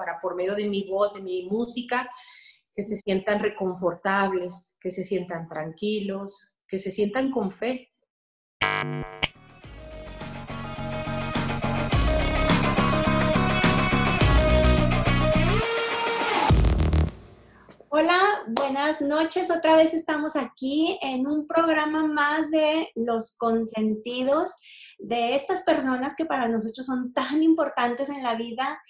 para por medio de mi voz, de mi música, que se sientan reconfortables, que se sientan tranquilos, que se sientan con fe. Hola, buenas noches. Otra vez estamos aquí en un programa más de los consentidos de estas personas que para nosotros son tan importantes en la vida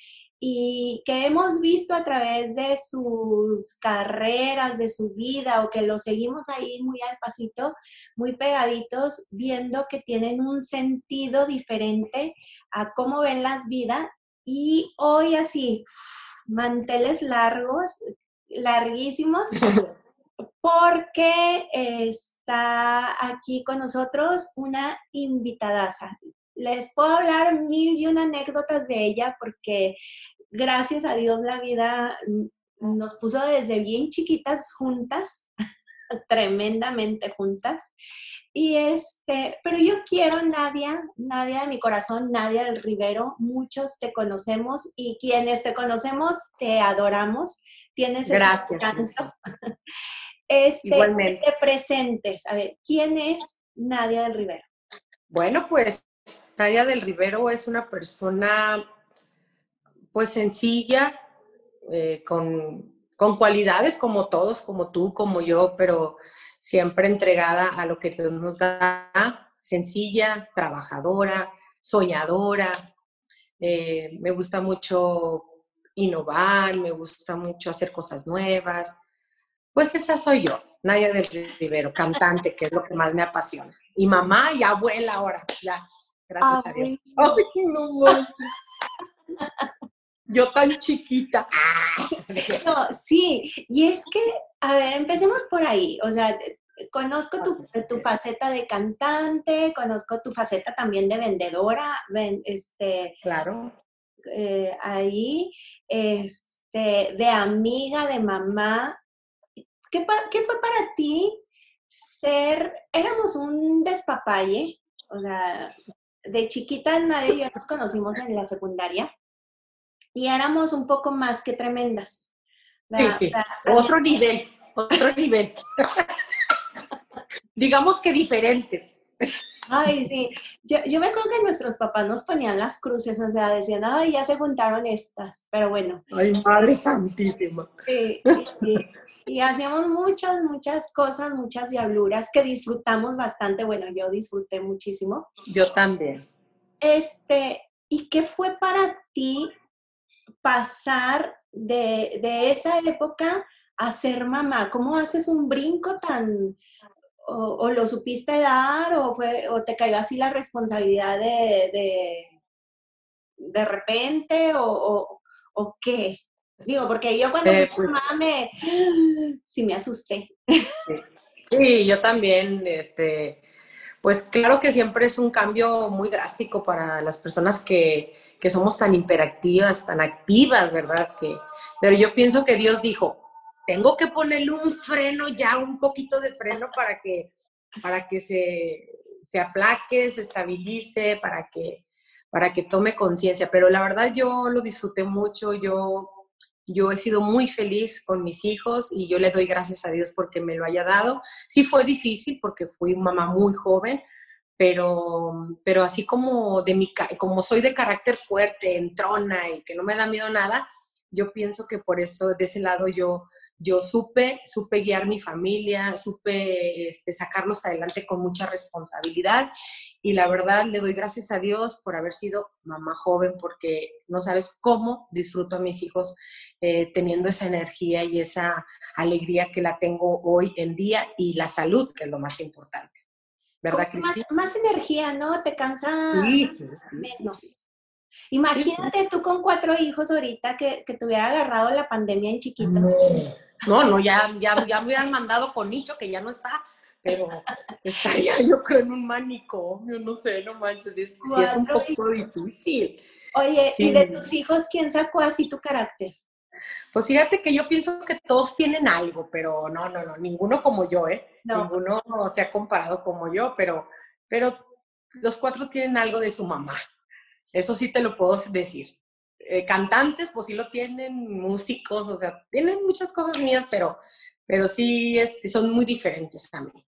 y que hemos visto a través de sus carreras, de su vida o que los seguimos ahí muy al pasito, muy pegaditos, viendo que tienen un sentido diferente a cómo ven las vidas. Y hoy así, manteles largos, larguísimos porque está aquí con nosotros una invitadaza. Les puedo hablar mil y una anécdotas de ella porque gracias a Dios la vida nos puso desde bien chiquitas juntas, tremendamente juntas. Y este, pero yo quiero, Nadia, Nadia de mi corazón, Nadia del Rivero, muchos te conocemos y quienes te conocemos te adoramos tienes Gracias. Este, Igualmente. te presentes. A ver, ¿quién es Nadia del Rivero? Bueno, pues Nadia del Rivero es una persona pues sencilla, eh, con, con, cualidades como todos, como tú, como yo, pero siempre entregada a lo que Dios nos da, sencilla, trabajadora, soñadora. Eh, me gusta mucho innovar, me gusta mucho hacer cosas nuevas. Pues esa soy yo, Nadia del Rivero, cantante, que es lo que más me apasiona. Y mamá y abuela ahora, ya, gracias a Dios. yo tan chiquita. No, sí, y es que, a ver, empecemos por ahí. O sea, conozco tu, tu, faceta de cantante, conozco tu faceta también de vendedora, este, claro. Eh, ahí, este, de amiga, de mamá. ¿Qué, ¿Qué, fue para ti ser, éramos un despapalle, o sea, de chiquita nadie y yo nos conocimos en la secundaria y éramos un poco más que tremendas. Sí, sí. otro nivel, otro nivel. Digamos que diferentes. Ay, sí. Yo, me acuerdo que nuestros papás nos ponían las cruces, o sea, decían, ay, ya se juntaron estas, pero bueno. Ay, Madre Santísima. Sí, sí, Y hacíamos muchas, muchas cosas, muchas diabluras que disfrutamos bastante. Bueno, yo disfruté muchísimo. Yo también. Este, ¿y qué fue para ti pasar de, de esa época a ser mamá? ¿Cómo haces un brinco tan, o, lo supiste dar o, fue, o te cayó así la responsabilidad de, de, de repente o, o, qué? Digo, porque yo cuando eh, pues mamá me, sí me asusté. Sí, yo también, este, pues claro que siempre es un cambio muy drástico para las personas que, que somos tan hiperactivas, tan activas, ¿verdad? Que, pero yo pienso que Dios dijo, tengo que ponerle un freno ya, un poquito de freno para que, para que se, se aplaque, se estabilice, para que, para que tome conciencia. Pero la verdad yo lo disfruté mucho, yo, yo he sido muy feliz con mis hijos y yo le doy gracias a Dios porque me lo haya dado. Sí fue difícil porque fui mamá muy joven, pero, pero así como, de mi, como soy de carácter fuerte, entrona y que no me da miedo nada, yo pienso que por eso de ese lado yo, yo supe, supe guiar mi familia, supe este, sacarlos adelante con mucha responsabilidad y la verdad le doy gracias a Dios por haber sido mamá joven porque no sabes cómo disfruto a mis hijos eh, teniendo esa energía y esa alegría que la tengo hoy en día y la salud, que es lo más importante. ¿Verdad, Cristina? Más, energía, ¿no? Te cansa menos. Imagínate tú con cuatro hijos ahorita que, que te hubiera agarrado la pandemia en chiquito. No, no, ya, ya, ya me hubieran mandado con Nicho, que ya no está, pero estaría yo creo en un manicomio, no sé, no manches, sí, es un poco difícil. Oye, ¿y de tus hijos quién sacó así tu carácter? Pues fíjate que yo pienso que todos tienen algo, pero no, no, no, ninguno como yo, ¿eh? Ninguno se ha comparado como yo, pero, pero los cuatro tienen algo de su mamá. Eso sí te lo puedo decir. eh, cantantes, pues sí lo tienen, músicos, o sea, tienen muchas cosas mías, pero, pero sí este, son muy diferentes a mí.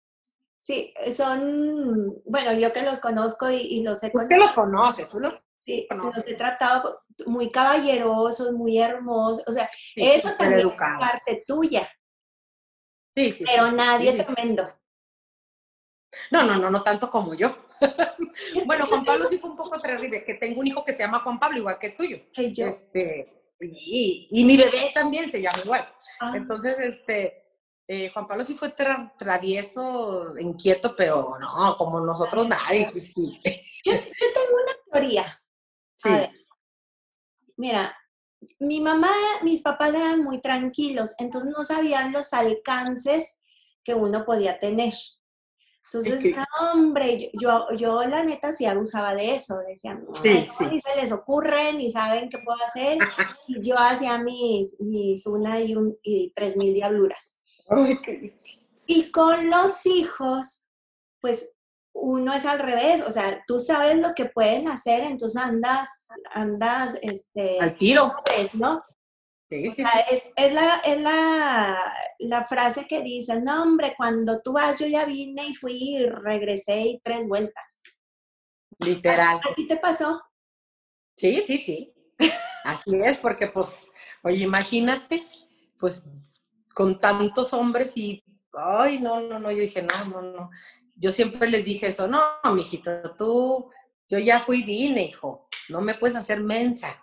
Sí, son, bueno, yo que los conozco y, los he Usted los conoces, tú los Sí, los he tratado muy caballerosos, muy hermosos, o sea, eso también es parte tuya. Sí, sí. Pero nadie tremendo. No, no, no, no tanto como yo. bueno, Juan Pablo sí fue un poco terrible, que tengo un hijo que se llama Juan Pablo, igual que tuyo. Que yo. Este, y, y, mi bebé también se llama igual. Ah. Entonces, este, eh, Juan Pablo sí fue travieso, inquieto, pero no, como nosotros nadie. Yo, yo tengo una teoría. Sí. mira, mi mamá, mis papás eran muy tranquilos, entonces no sabían los alcances que uno podía tener. Entonces, hombre, yo, yo, la neta sí abusaba de eso, decían, sí, ni se les ocurre, ni saben qué puedo hacer, y yo hacía mis, mis una y, un, y tres mil diabluras. Ay. Y con los hijos, pues uno es al revés, o sea, tú sabes lo que pueden hacer, entonces andas, andas, este... Al tiro. ¿No? Sí, sí, Es, es, la, es la, la, frase que dice, no hombre, cuando tú vas yo ya vine y fui y regresé y tres vueltas. Literal. ¿Así te pasó? Sí, sí, sí. Así es, porque pues, oye, imagínate, pues con tantos hombres y, ay, no, no, no, yo dije, no, no, no. Yo siempre les dije eso, no, mijito, tú, yo ya fui vine, hijo, no me puedes hacer mensa.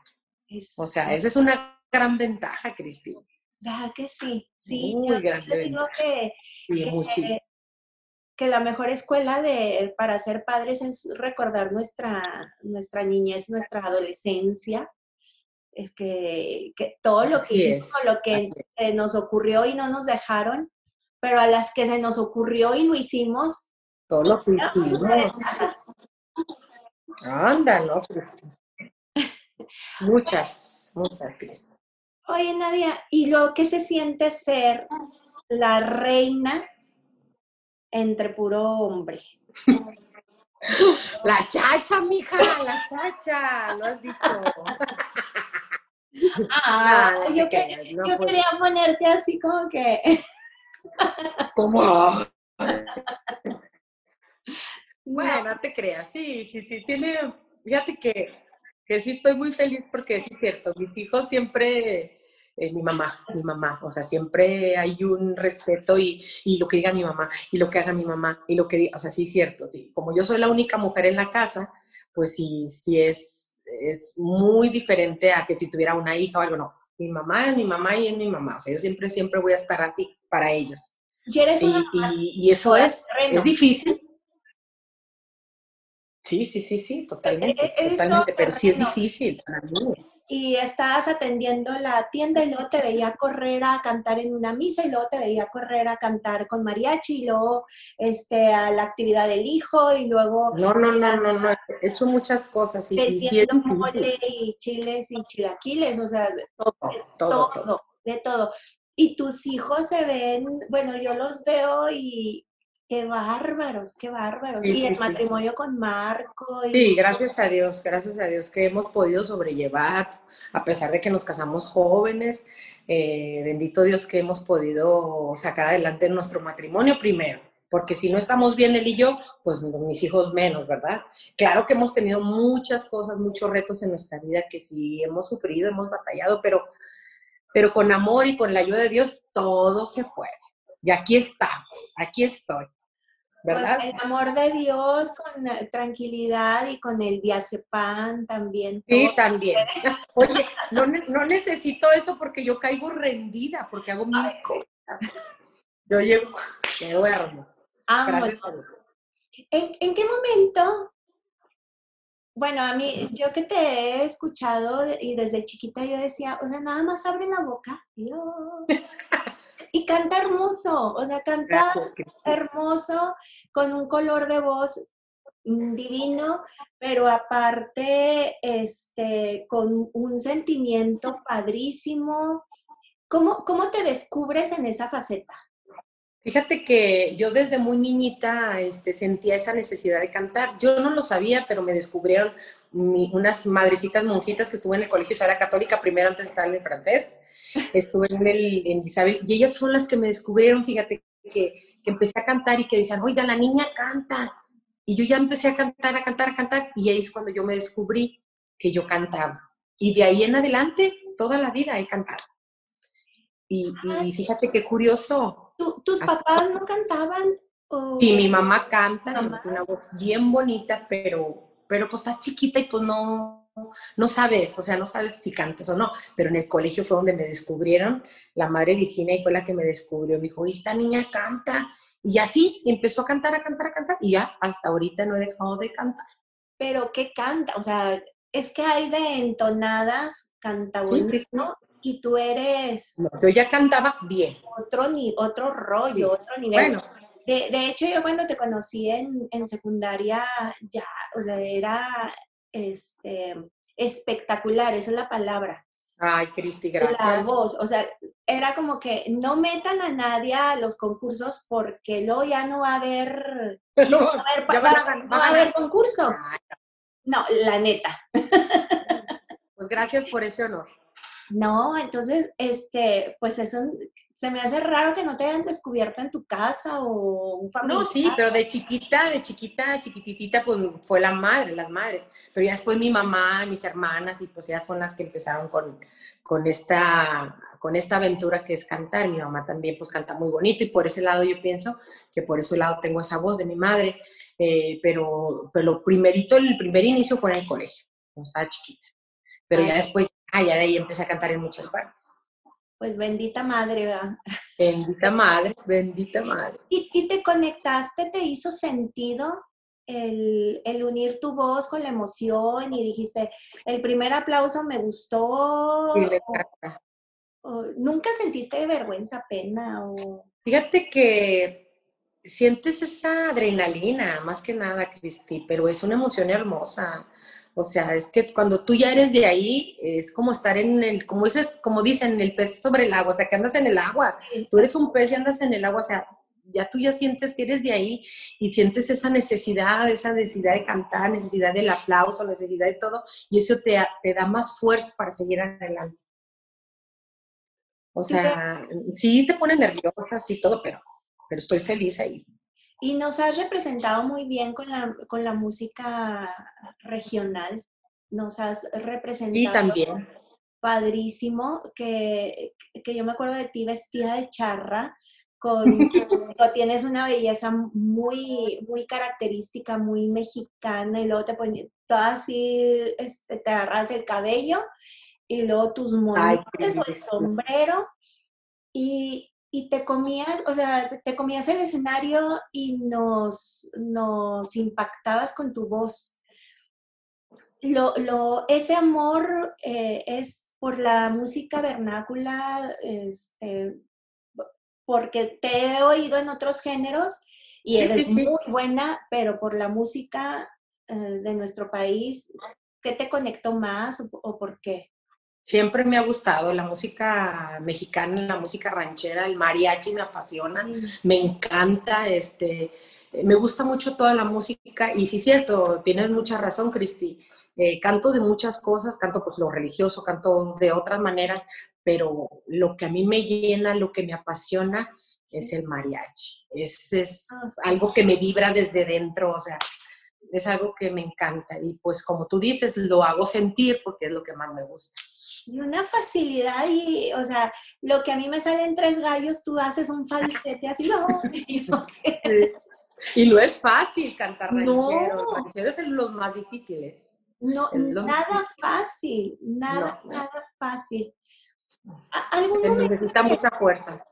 O sea, esa es una gran ventaja, Cristina. ¿Verdad que sí? Sí, Muy grande digo que, que, que, la mejor escuela de, para ser padres es recordar nuestra, nuestra niñez, nuestra adolescencia. Es que, que todo lo que, lo que nos ocurrió y no nos dejaron, pero a las que se nos ocurrió y lo hicimos. Todo lo que hicimos. Anda, no, Muchas, muchas, Cristina. Oye, Nadia, ¿y lo que se siente ser la reina entre puro hombre? La chacha, mija, la chacha, lo has dicho. Ah, yo, quería ponerte así como que. ¿Cómo? bueno, no te creas, sí, sí, sí, tiene. Fíjate que que sí estoy muy feliz porque es cierto, mis hijos siempre, eh, mi mamá, mi mamá, o sea, siempre hay un respeto y, y, lo que diga mi mamá, y lo que haga mi mamá, y lo que diga, o sea, sí es cierto, sí. como yo soy la única mujer en la casa, pues sí, sí es, es muy diferente a que si tuviera una hija o algo, no, mi mamá es mi mamá y es mi mamá, o sea, yo siempre, siempre voy a estar así para ellos. Y, eres y, y, y eso es, es difícil, Sí, sí, sí, sí, totalmente, totalmente, pero sí es difícil para mí. Y estabas atendiendo la tienda y luego te veía correr a cantar en una misa y luego te veía correr a cantar con mariachi y luego este, a la actividad del hijo y luego... No, no, no, no, no, hecho muchas cosas y, y sí es difícil. y chiles y chilaquiles, o sea, todo, todo, todo, de todo. Y tus hijos se ven, bueno, yo los veo y, Qué bárbaros, qué bárbaros. y el matrimonio con Marco. Sí, gracias a Dios, gracias a Dios que hemos podido sobrellevar, a pesar de que nos casamos jóvenes, eh, bendito Dios que hemos podido sacar adelante nuestro matrimonio primero, porque si no estamos bien él y yo, pues mis hijos menos, ¿verdad? Claro que hemos tenido muchas cosas, muchos retos en nuestra vida que sí hemos sufrido, hemos batallado, pero, pero con amor y con la ayuda de Dios todo se puede. Y aquí estamos, aquí estoy. Pues, ¿verdad? el amor de Dios con eh, tranquilidad y con el diazepam también. Sí, también. Oye, no, no, necesito eso porque yo caigo rendida, porque hago mil cosas. Yo llego, me duermo. Gracias a Dios. ¿En, ¿En, qué momento? Bueno, a mí, yo que te he escuchado y desde chiquita yo decía, o sea, nada más abre la boca. Yo... y canta hermoso, o sea, canta hermoso, con un color de voz divino, pero aparte, este, con un sentimiento padrísimo. ¿Cómo, ¿Cómo te descubres en esa faceta? Fíjate que yo desde muy niñita este, sentía esa necesidad de cantar. Yo no lo sabía, pero me descubrieron unas madrecitas monjitas que estuve en el colegio era Católica, primero antes de estar en el francés, estuve en el en Isabel, y ellas son las que me descubrieron, fíjate, que, que empecé a cantar y que decían, oiga, la niña canta. Y yo ya empecé a cantar, a cantar, a cantar, y ahí es cuando yo me descubrí que yo cantaba. Y de ahí en adelante, toda la vida he cantado. Y, fíjate qué curioso. ¿Tus papás no cantaban? Sí, mi mamá canta, tiene una voz bien bonita, pero, pero pues está chiquita y pues no, no sabes, o sea, no sabes si cantas o no. Pero en el colegio fue donde me descubrieron, la madre Virginia y fue la que me descubrió. Me dijo, esta niña canta. Y así empezó a cantar, a cantar, a cantar, y ya hasta ahorita no he dejado de cantar. Pero ¿qué canta? O sea, es que hay de entonadas, canta ¿no? Y tú eres... yo ya cantaba bien. Otro, ni, otro rollo, otro nivel. Bueno. De, de, hecho, yo cuando te conocí en, en secundaria, ya, o sea, era este, espectacular, esa es la palabra. Ay, Cristi, gracias. La voz, o sea, era como que no metan a nadie a los concursos porque luego ya no va a haber, no, va a haber, concurso. No, la neta. Pues gracias por ese honor. No, entonces, este, pues eso se me hace raro que no te hayan descubierto en tu casa o un familiar. No, sí, pero de chiquita, de chiquita, chiquititita, pues fue la madre, las madres. Pero ya después mi mamá, mis hermanas, y pues ya son las que empezaron con, con, esta, con esta aventura que es cantar. Mi mamá también pues canta muy bonito y por ese lado yo pienso que por ese lado tengo esa voz de mi madre. Eh, pero, pero lo primerito, el primer inicio fue en el colegio, cuando estaba chiquita. Pero ya después, ah, ya de ahí empecé a cantar en muchas partes. Pues bendita madre, ¿verdad? Bendita madre, bendita madre. ¿Y, te conectaste, te hizo sentido el, unir tu voz con la emoción y dijiste, el primer aplauso me gustó? ¿Nunca sentiste vergüenza, pena? O... Fíjate que sientes esa adrenalina, más que nada, Cristi, pero es una emoción hermosa. O sea, es que cuando tú ya eres de ahí, es como estar en el, como dices, como dicen, el pez sobre el agua, o sea, que andas en el agua. Tú eres un pez y andas en el agua, o sea, ya tú ya sientes que eres de ahí y sientes esa necesidad, esa necesidad de cantar, necesidad del aplauso, necesidad de todo, y eso te, te da más fuerza para seguir adelante. O sea, sí te pone nerviosa, sí todo, pero, pero estoy feliz ahí. Y nos has representado muy bien con la, con la música regional. Nos has representado. Y también. Padrísimo, que, que yo me acuerdo de ti vestida de charra, con, tienes una belleza muy, muy característica, muy mexicana, y luego te pones todo así, este, te agarras el cabello, y luego tus montes o el sombrero, y, y te comías, o sea, te comías el escenario y nos, nos impactabas con tu voz. Lo, lo, ese amor eh, es por la música vernácula, este, porque te he oído en otros géneros y eres muy buena, pero por la música eh, de nuestro país, ¿qué te conectó más o por qué? Siempre me ha gustado la música mexicana, la música ranchera, el mariachi me apasiona, me encanta, este, me gusta mucho toda la música y sí es cierto, tienes mucha razón, Cristi. Eh, canto de muchas cosas, canto pues lo religioso, canto de otras maneras, pero lo que a mí me llena, lo que me apasiona es el mariachi. Es, es ah, algo que me vibra desde dentro, o sea, es algo que me encanta y pues como tú dices, lo hago sentir porque es lo que más me gusta y una facilidad y, o sea, lo que a mí me salen tres gallos, tú haces un falsete así. Y no es fácil cantar ranchero, no. ranchero es los más difíciles. No, nada fácil, nada, nada fácil. necesita mucha fuerza.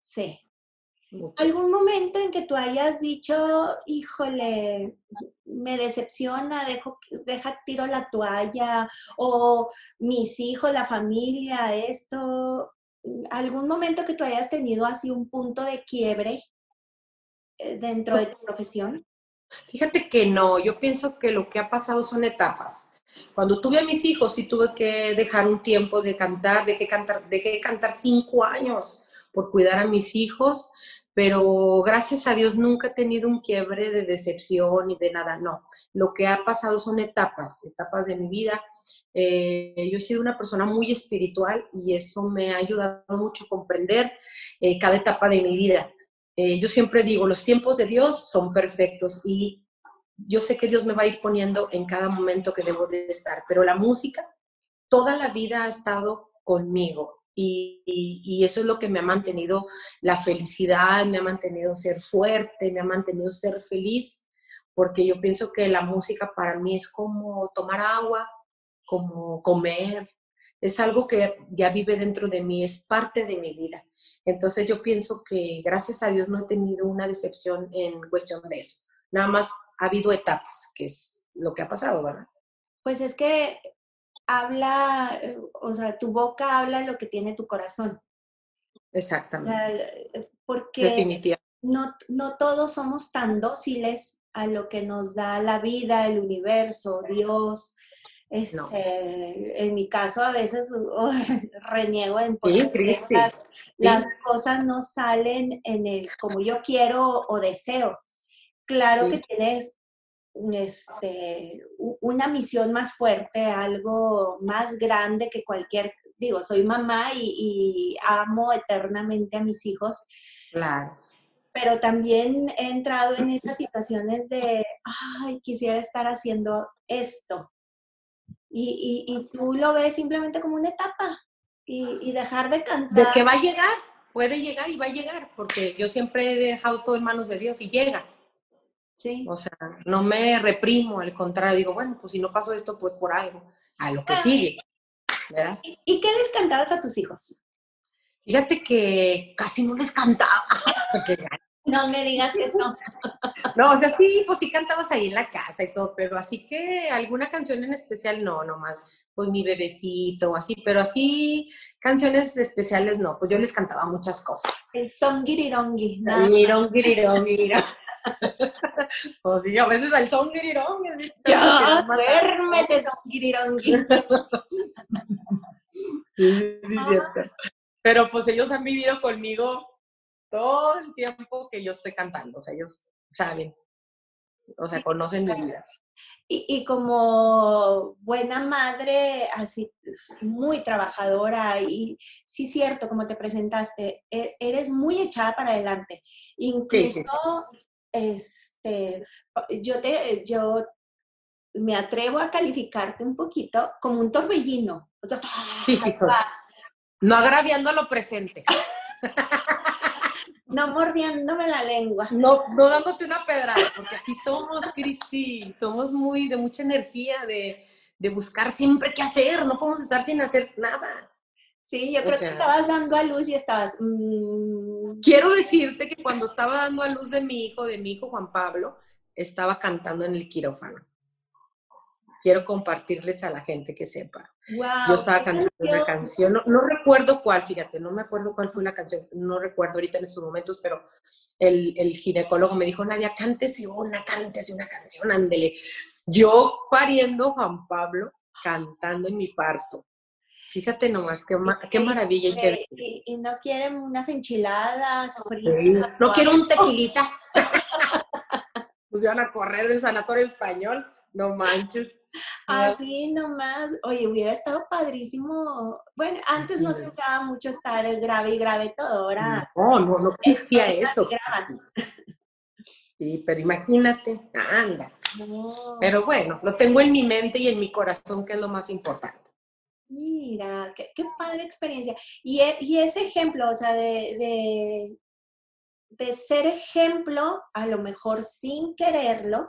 Sí. ¿Algún momento en que tú hayas dicho, híjole, me decepciona, dejo, deja, tiro la toalla, o mis hijos, la familia, esto? ¿Algún momento que tú hayas tenido así un punto de quiebre eh, dentro de tu profesión? Fíjate que no, yo pienso que lo que ha pasado son etapas. Cuando tuve a mis hijos sí tuve que dejar un tiempo de cantar, dejé cantar, dejé cantar cinco años por cuidar a mis hijos, pero gracias a Dios nunca he tenido un quiebre de decepción ni de nada, no. Lo que ha pasado son etapas, etapas de mi vida. Eh, yo he sido una persona muy espiritual y eso me ha ayudado mucho a comprender eh, cada etapa de mi vida. Eh, yo siempre digo, los tiempos de Dios son perfectos y yo sé que Dios me va a ir poniendo en cada momento que debo de estar, pero la música toda la vida ha estado conmigo y, eso es lo que me ha mantenido la felicidad, me ha mantenido ser fuerte, me ha mantenido ser feliz, porque yo pienso que la música para mí es como tomar agua, como comer, es algo que ya vive dentro de mí, es parte de mi vida. Entonces yo pienso que gracias a Dios no he tenido una decepción en cuestión de eso. Nada más ha habido etapas, que es lo que ha pasado, ¿verdad? Pues es que habla, eh, o sea, tu boca habla lo que tiene tu corazón. Exactamente. Eh, porque no, no todos somos tan dóciles a lo que nos da la vida, el universo, Dios. Este, En mi caso, a veces reniego en sí, las, las cosas no salen en el como yo quiero o deseo. Claro que tienes este, una misión más fuerte, algo más grande que cualquier, digo, soy mamá y, amo eternamente a mis hijos. Claro. Pero también he entrado en estas situaciones de, ay, quisiera estar haciendo esto. Y, y, tú lo ves simplemente como una etapa y, dejar de cantar. De que va a llegar, puede llegar y va a llegar, porque yo siempre he dejado todo en manos de Dios y llega. Sí. O sea, no me reprimo, al contrario, digo, bueno, pues si no pasó esto, pues por algo, a lo que sigue. ¿verdad? ¿Y qué les cantabas a tus hijos? Fíjate que casi no les cantaba. no me digas eso. No, o sea, sí, pues sí cantabas ahí en la casa y todo, pero así que alguna canción en especial no, nomás, pues mi bebecito, así, pero así canciones especiales no, pues yo les cantaba muchas cosas. El son o sí, a veces al son girirón. Ya, duérmete, son girirón. sí, Pero pues ellos han vivido conmigo todo el tiempo que yo estoy cantando. O sea, ellos saben. O sea, conocen mi vida. Y, y, como buena madre, así muy trabajadora y sí cierto, como te presentaste, e, eres muy echada para adelante. Incluso este, yo, te, yo me atrevo a calificarte un poquito como un torbellino. no agraviando lo presente. no mordiéndome la lengua. No, no dándote una pedrada, porque así somos, Cristi. Somos muy de mucha energía, de, de buscar siempre qué hacer. No podemos estar sin hacer nada. Sí, yo creo que estabas dando a luz y estabas... Mm, quiero decirte que cuando estaba dando a luz de mi hijo, de mi hijo Juan Pablo, estaba cantando en el quirófano. Quiero compartirles a la gente que sepa. yo estaba cantando una canción, no, recuerdo cuál, fíjate, no me acuerdo cuál fue la canción, no recuerdo ahorita en estos momentos, pero el, el ginecólogo me dijo, Nadia, cántese una, cántese una canción, ándele. Yo pariendo Juan Pablo, cantando en mi parto. Fíjate nomás, qué, qué maravilla. Y, y, no quieren unas enchiladas No quiero un tequilita. pues van a correr del sanatorio español, no manches. Así nomás, oye, hubiera estado padrísimo. Bueno, antes no se usaba mucho estar grave y grave todo, ahora. No, no, no existía eso. Sí, pero imagínate, anda. Pero bueno, lo tengo en mi mente y en mi corazón, que es lo más importante. Mira, qué, padre experiencia. Y, e, y, ese ejemplo, o sea, de, de, de, ser ejemplo, a lo mejor sin quererlo,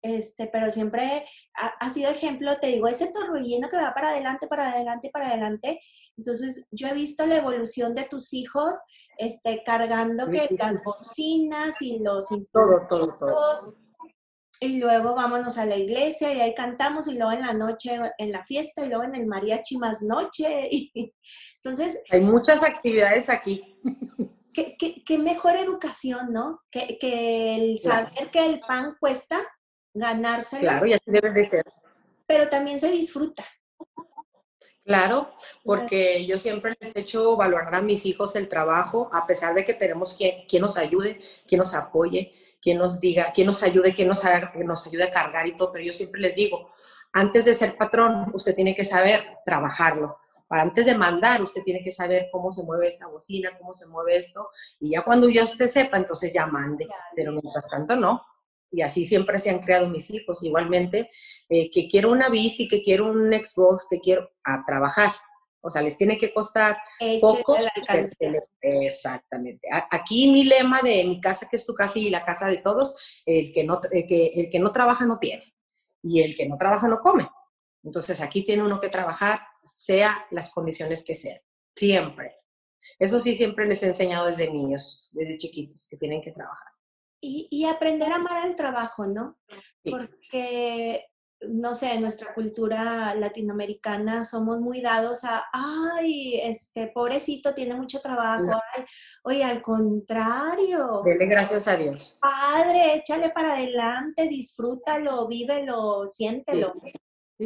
este, pero siempre ha, sido ejemplo, te digo, ese torbellino que va para adelante, para adelante, para adelante. Entonces, yo he visto la evolución de tus hijos, este, cargando que las bocinas y los. Todo, todo, todo y luego vámonos a la iglesia y ahí cantamos y luego en la noche en la fiesta y luego en el mariachi más noche. Y, entonces... Hay muchas actividades aquí. Qué, qué, mejor educación, ¿no? Que, que el saber que el pan cuesta ganarse. Claro, y así debe de ser. Pero también se disfruta. Claro, porque yo siempre les he hecho valorar a mis hijos el trabajo, a pesar de que tenemos quien, quien nos ayude, quien nos apoye, quien nos diga, quien nos ayude, quien nos, haga, nos ayude a cargar y todo, pero yo siempre les digo, antes de ser patrón, usted tiene que saber trabajarlo. Para antes de mandar, usted tiene que saber cómo se mueve esta bocina, cómo se mueve esto, y ya cuando ya usted sepa, entonces ya mande, pero mientras tanto no y así siempre se han creado mis hijos. Igualmente, eh, que quiero una bici, que quiero un Xbox, que quiero a trabajar. O sea, les tiene que costar poco. Exactamente. Aquí mi lema de mi casa, que es tu casa y la casa de todos, el que no, que, el que no trabaja no tiene y el que no trabaja no come. Entonces aquí tiene uno que trabajar, sea las condiciones que sean, siempre. Eso sí, siempre les he enseñado desde niños, desde chiquitos, que tienen que trabajar. Y, aprender a amar al trabajo, ¿no? Porque, no sé, en nuestra cultura latinoamericana somos muy dados a, ay, este pobrecito tiene mucho trabajo, ay, oye, al contrario. Dele gracias a Dios. Padre, échale para adelante, disfrútalo, vívelo, siéntelo. Sí,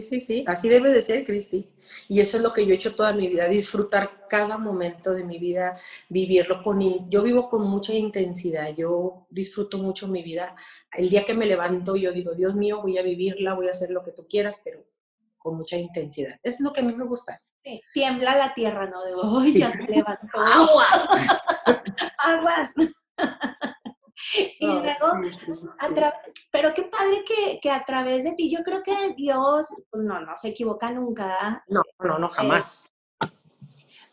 sí, sí, así debe de ser, Cristi. Y eso es lo que yo he hecho toda mi vida, disfrutar cada momento de mi vida, vivirlo con... Yo vivo con mucha intensidad, yo disfruto mucho mi vida. El día que me levanto, yo digo, Dios mío, voy a vivirla, voy a hacer lo que tú quieras, pero con mucha intensidad. Es lo que a mí me gusta. Sí, tiembla la tierra, ¿no? De, ¡ay, ya se levantó! ¡Aguas! ¡Aguas! y luego, pero qué padre que, a través de ti, yo creo que Dios, pues no, no se equivoca nunca. No, no, no, jamás.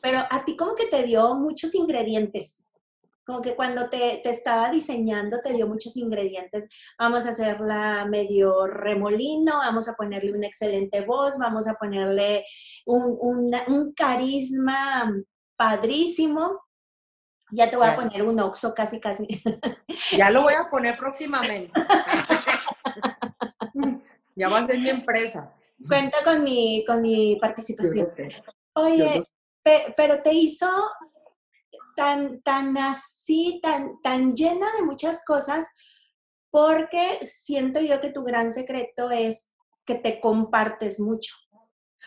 pero a ti como que te dio muchos ingredientes. Como que cuando te, estaba diseñando te dio muchos ingredientes. Vamos a hacerla medio remolino, vamos a ponerle una excelente voz, vamos a ponerle un, un carisma padrísimo ya te voy a poner un oxo casi, casi. Ya lo voy a poner próximamente. ya va a ser mi empresa. Cuenta con mi, con mi participación. Oye, pero te hizo tan, tan así, tan, tan llena de muchas cosas, porque siento yo que tu gran secreto es que te compartes mucho.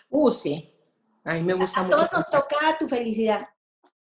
Uh, sí. A mí me gusta mucho. A todos nos toca tu felicidad.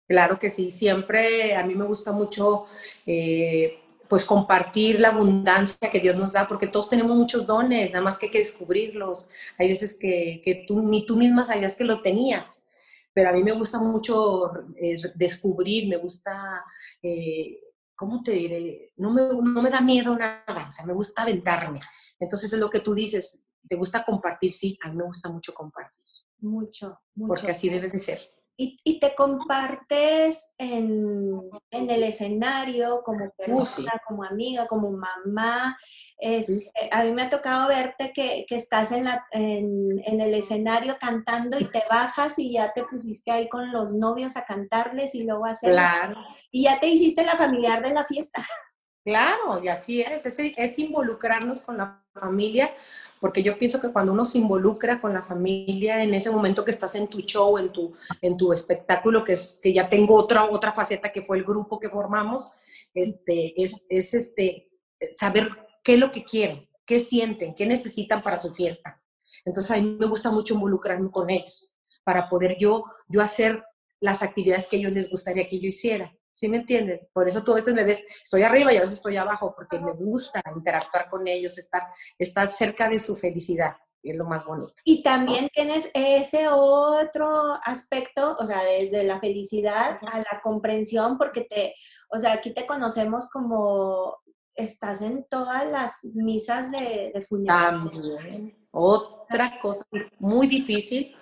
Claro que sí, siempre a mí me gusta mucho eh, pues compartir la abundancia que Dios nos da, porque todos tenemos muchos dones, nada más que hay que descubrirlos. Hay veces que, tú ni tú misma sabías que lo tenías, pero a mí me gusta mucho eh, descubrir, me gusta, eh, ¿cómo te diré? No me, no me da miedo nada, o sea, me gusta aventarme. Entonces es lo que tú dices, ¿te gusta compartir? Sí, a mí me gusta mucho compartir. Mucho, mucho. Porque así debe de ser. Y, te compartes en, el escenario como persona, como amiga, como mamá. Es, A mí me ha tocado verte que, estás en, la, en, el escenario cantando y te bajas y ya te pusiste ahí con los novios a cantarles y luego hacer... Claro. Y ya te hiciste la familiar de la fiesta. Claro, y así es, es, involucrarnos con la familia, porque yo pienso que cuando uno se involucra con la familia en ese momento que estás en tu show, en tu, en tu espectáculo, que es que ya tengo otra, otra faceta que fue el grupo que formamos, este, es, es este, saber qué es lo que quieren, qué sienten, qué necesitan para su fiesta. Entonces a mí me gusta mucho involucrarme con ellos para poder yo, yo hacer las actividades que a ellos les gustaría que yo hiciera. ¿Sí me entienden? Por eso tú a veces me ves, estoy arriba y a veces estoy abajo, porque me gusta interactuar con ellos, estar, estar cerca de su felicidad, es lo más bonito. Y también tienes ese otro aspecto, o sea, desde la felicidad a la comprensión, porque te, o sea, aquí te conocemos como estás en todas las misas de, de También. Otra cosa muy difícil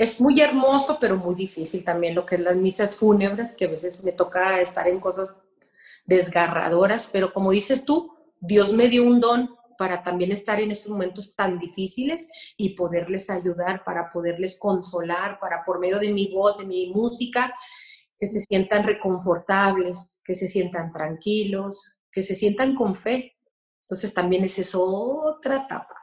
es muy hermoso, pero muy difícil también lo que es las misas fúnebres, que a veces me toca estar en cosas desgarradoras, pero como dices tú, Dios me dio un don para también estar en esos momentos tan difíciles y poderles ayudar, para poderles consolar, para por medio de mi voz, de mi música, que se sientan reconfortables, que se sientan tranquilos, que se sientan con fe. Entonces también esa es otra etapa.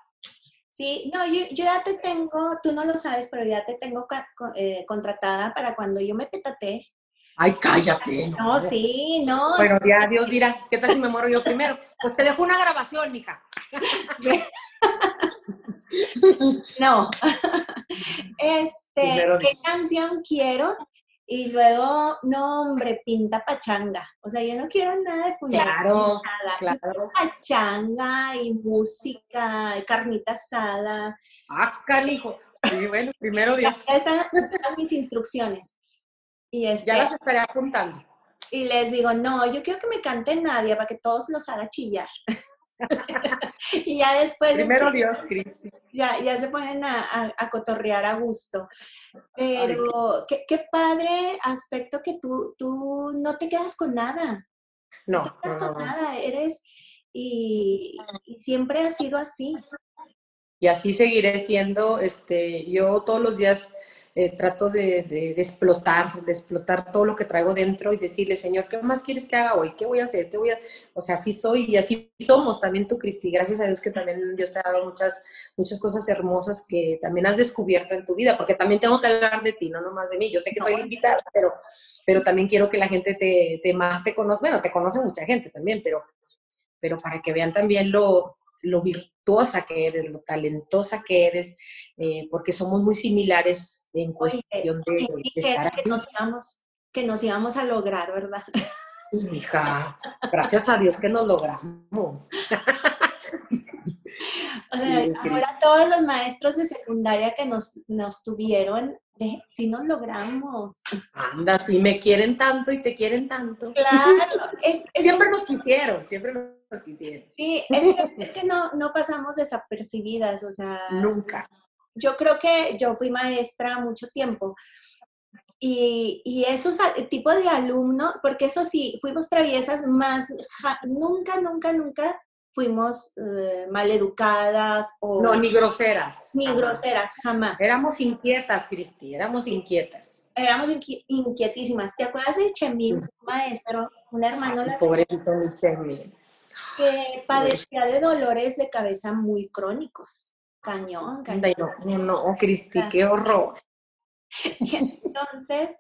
Sí, no, yo, ya te tengo, tú no lo sabes, pero ya te tengo eh, contratada para cuando yo me petate. Ay, cállate. No, sí, no. Bueno, ya Dios dirá, ¿qué tal si me muero yo primero? Pues te dejo una grabación, mija. no. Este, ¿qué canción quiero? Y luego, no, hombre, pinta pachanga. O sea, yo no quiero nada de fundar claro, Claro. Pachanga y música, carnita asada. Ah, calijo. Y bueno, primero Dios. Ya están, mis instrucciones. Y este, ya las estaré apuntando. Y les digo, no, yo quiero que me cante Nadia para que todos los haga chillar. y ya después... Primero Dios, Cristi. Ya, ya se ponen a, a, cotorrear a gusto. Pero qué, qué, padre aspecto que tú, tú no te quedas con nada. No. No te quedas con nada, eres... Y, y, siempre ha sido así. Y así seguiré siendo, este, yo todos los días eh, trato de, explotar, de explotar todo lo que traigo dentro y decirle, Señor, ¿qué más quieres que haga hoy? ¿Qué voy a hacer? ¿Qué voy a...? O sea, así soy y así somos también tú, Cristi. Gracias a Dios que también Dios te ha dado muchas, muchas cosas hermosas que también has descubierto en tu vida, porque también tengo que hablar de ti, no nomás de mí. Yo sé que soy invitada, pero, pero también quiero que la gente te, te más te conozca. Bueno, te conoce mucha gente también, pero, pero para que vean también lo, lo virtuosa que eres, lo talentosa que eres, eh, porque somos muy similares en cuestión de, estar que Nos íbamos, que nos íbamos a lograr, ¿verdad? Hija, gracias a Dios que nos logramos. O sea, ahora todos los maestros de secundaria que nos, nos tuvieron, de, si nos logramos. Anda, si me quieren tanto y te quieren tanto. Claro, siempre nos quisieron, siempre nos quisieron. Sí, es que, es que no, no pasamos desapercibidas, o sea. Nunca. Yo creo que yo fui maestra mucho tiempo. Y, y, esos tipos de alumnos, porque eso sí, fuimos traviesas, más nunca, nunca, nunca fuimos eh, maleducadas o... No, ni groseras. Ni groseras, jamás. Éramos inquietas, Cristi, éramos inquietas. Éramos inquietísimas. ¿Te acuerdas de Chemín, maestro, un hermano de la Pobrecito mi Chemín. Que padecía de dolores de cabeza muy crónicos. Cañón, cañón. No, no, Cristi, qué horror. Y entonces,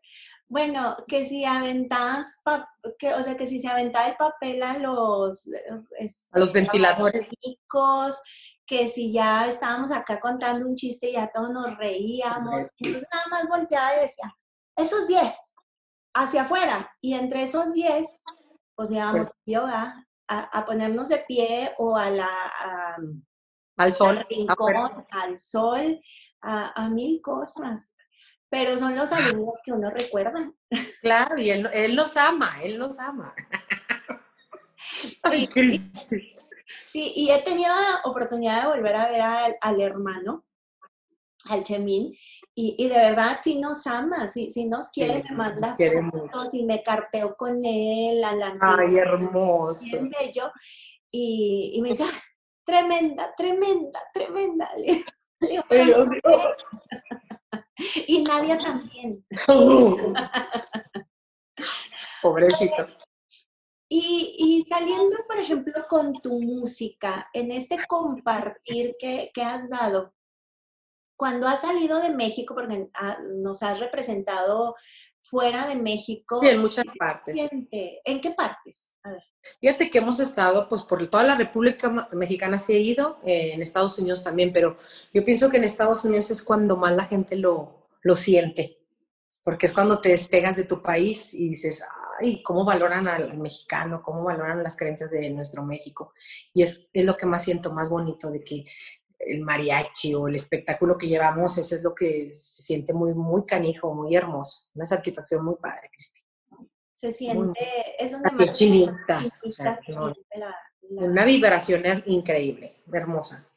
bueno, que si aventas, que, o sea, que si se aventaba el papel a los, este, a los ventiladores, que si ya estábamos acá contando un chiste y ya todos nos reíamos, entonces nada más volteaba y decía, esos 10, hacia afuera, y entre esos 10, pues íbamos pues yoga, a, a, ponernos de pie o a la... al sol, al, al sol, a, a mil cosas pero son los alumnos que uno recuerda. Claro, y él, él los ama, él los ama. Ay, sí, sí, y he tenido la oportunidad de volver a ver al, hermano, al Chemín, y, y, de verdad sí nos ama, sí, sí nos quiere, me manda fotos y me carteo con él a la Ay, hermoso. Bien bello. Y, y me dice, ah, tremenda, tremenda, tremenda. y Nadia también. Pobrecito. Y, y, saliendo, por ejemplo, con tu música, en este compartir que, que has dado, cuando has salido de México, porque nos has representado fuera de México. Sí, en muchas partes. ¿En qué partes? A ver. Fíjate que hemos estado, pues, por toda la República Mexicana se ha ido, eh, en Estados Unidos también, pero yo pienso que en Estados Unidos es cuando más la gente lo, lo siente, porque es cuando te despegas de tu país y dices, ay, ¿cómo valoran al, mexicano? ¿Cómo valoran las creencias de nuestro México? Y es, es lo que más siento más bonito, de que el mariachi o el espectáculo que llevamos, eso es lo que se siente muy, muy canijo, muy hermoso. Una satisfacción muy padre, Cristi. Se siente, es una Una vibración increíble, hermosa.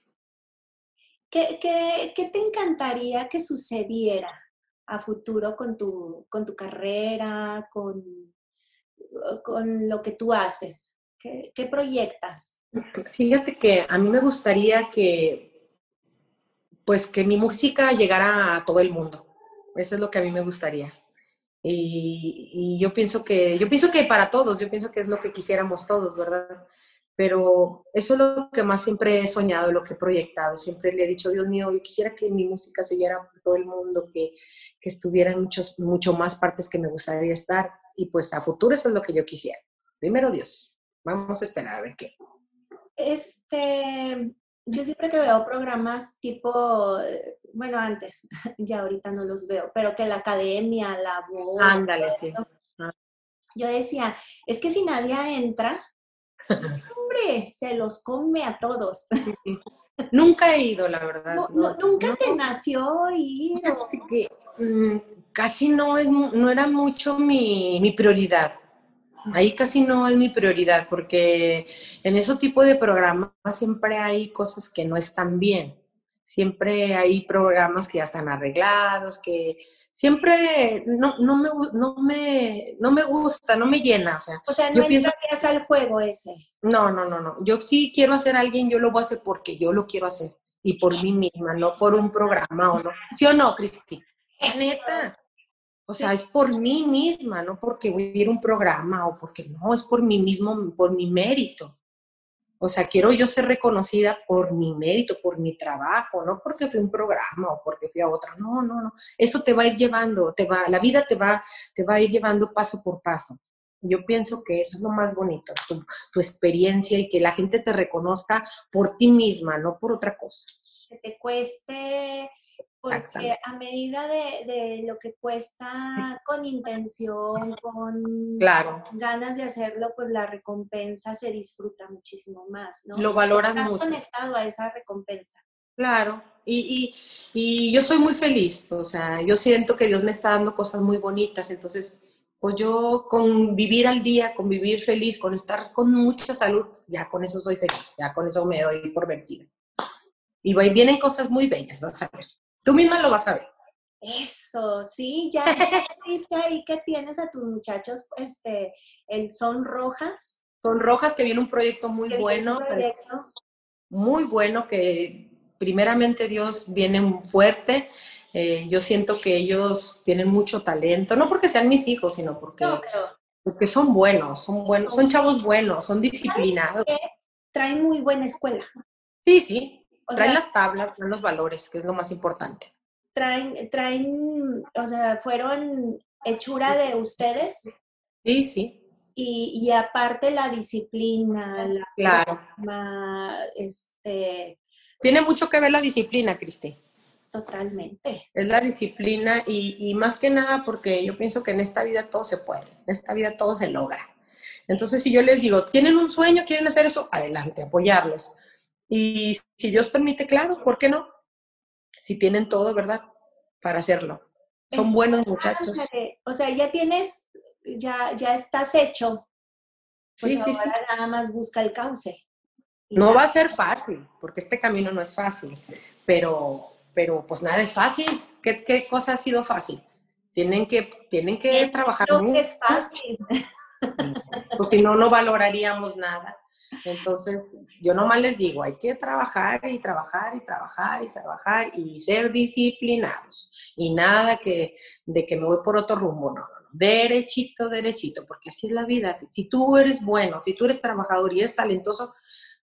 ¿Qué, ¿Qué, qué, te encantaría que sucediera a futuro con tu, con tu carrera, con, con lo que tú haces? ¿Qué, ¿Qué proyectas? Fíjate que a mí me gustaría que pues que mi música llegara a todo el mundo. Eso es lo que a mí me gustaría. Y, yo pienso que, yo pienso que para todos, yo pienso que es lo que quisiéramos todos, ¿verdad? Pero eso es lo que más siempre he soñado, lo que he proyectado. Siempre le he dicho, Dios mío, yo quisiera que mi música se oyera todo el mundo, que, que estuviera en muchos, mucho más partes que me gustaría estar. Y pues a futuro eso es lo que yo quisiera. Primero Dios. Vamos a esperar a ver qué. Este, yo siempre que veo programas tipo, bueno, antes, ya ahorita no los veo, pero que la academia, la voz. Ándale, sí. Ah. Yo decía, es que si nadie entra, hombre, se los come a todos. Nunca he ido, la verdad. nunca te nació ir. Mm, casi no, es, no era mucho mi, mi prioridad. Ahí casi no es mi prioridad porque en ese tipo de programas siempre hay cosas que no están bien. Siempre hay programas que ya están arreglados, que siempre no, no, me, no, me, no me gusta, no me llena. O sea, o sea no entrarías al juego ese. No, no, no, no. Yo sí quiero hacer a alguien, yo lo voy a hacer porque yo lo quiero hacer y por mí misma, no por un programa o no. ¿Sí o no, Cristi? Neta. O sea, es por mí misma, no porque voy a ir a un programa o porque no, es por mí mismo, por mi mérito. O sea, quiero yo ser reconocida por mi mérito, por mi trabajo, no porque fui a un programa o porque fui a otro. No, no, no. Eso te va a ir llevando, te va, la vida te va, te va a ir llevando paso por paso. Yo pienso que eso es lo más bonito, tu, tu experiencia y que la gente te reconozca por ti misma, no por otra cosa. Que te cueste porque a medida de, lo que cuesta con intención, con claro. ganas de hacerlo, pues la recompensa se disfruta muchísimo más, ¿no? Lo valoras mucho. conectado a esa recompensa. Claro, y, y, yo soy muy feliz, o sea, yo siento que Dios me está dando cosas muy bonitas, entonces, pues yo con vivir al día, con vivir feliz, con estar con mucha salud, ya con eso soy feliz, ya con eso me doy por vencida. Y vienen cosas muy bellas, vas a ver. Tú misma lo vas a ver. Eso, sí, ya viste ahí que tienes a tus muchachos, este, el Son Rojas. Son Rojas, que viene un proyecto muy bueno. Muy bueno, que primeramente Dios viene fuerte. Eh, yo siento que ellos tienen mucho talento, no porque sean mis hijos, sino porque, porque son buenos, son buenos, son chavos buenos, son disciplinados. Traen muy buena escuela. Sí, sí, traen las tablas, traen los valores, que es lo más importante. Traen, traen, o sea, fueron hechura de ustedes. Sí, sí. Y, y aparte la disciplina, la claro. este... Tiene mucho que ver la disciplina, Cristi. Totalmente. Es la disciplina y, y, más que nada porque yo pienso que en esta vida todo se puede, en esta vida todo se logra. Entonces, si yo les digo, ¿tienen un sueño? ¿Quieren hacer eso? Adelante, apoyarlos. Y si Dios permite, claro, ¿por qué no? Si tienen todo, ¿verdad? Para hacerlo. Son buenos muchachos. O sea, ya tienes, ya, ya estás hecho. Pues sí, sí, sí. nada más busca el cauce. No va a ser fácil, porque este camino no es fácil, pero, pero pues nada es fácil. ¿Qué, qué cosa ha sido fácil? Tienen que, tienen que trabajar mucho. es fácil. Pues si no, no valoraríamos nada. Entonces, yo nomás les digo, hay que trabajar y trabajar y trabajar y trabajar y ser disciplinados. Y nada que, de que me voy por otro rumbo, no, no, no. Derechito, derechito, porque así es la vida. Si tú eres bueno, si tú eres trabajador y eres talentoso,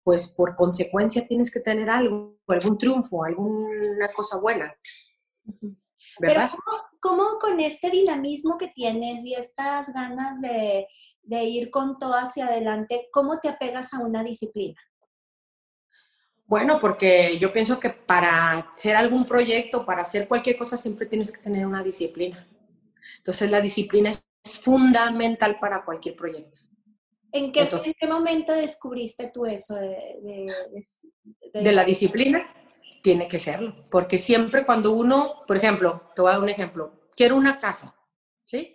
pues por consecuencia tienes que tener algo, algún triunfo, alguna cosa buena. ¿Verdad? Pero ¿cómo, con este dinamismo que tienes y estas ganas de, de ir con todo hacia adelante, ¿cómo te apegas a una disciplina? Bueno, porque yo pienso que para hacer algún proyecto, para hacer cualquier cosa, siempre tienes que tener una disciplina. Entonces, la disciplina es fundamental para cualquier proyecto. ¿En qué, momento descubriste tú eso de, de, la disciplina? Tiene que serlo, porque siempre cuando uno, por ejemplo, te voy a dar un ejemplo, quiero una casa, ¿sí?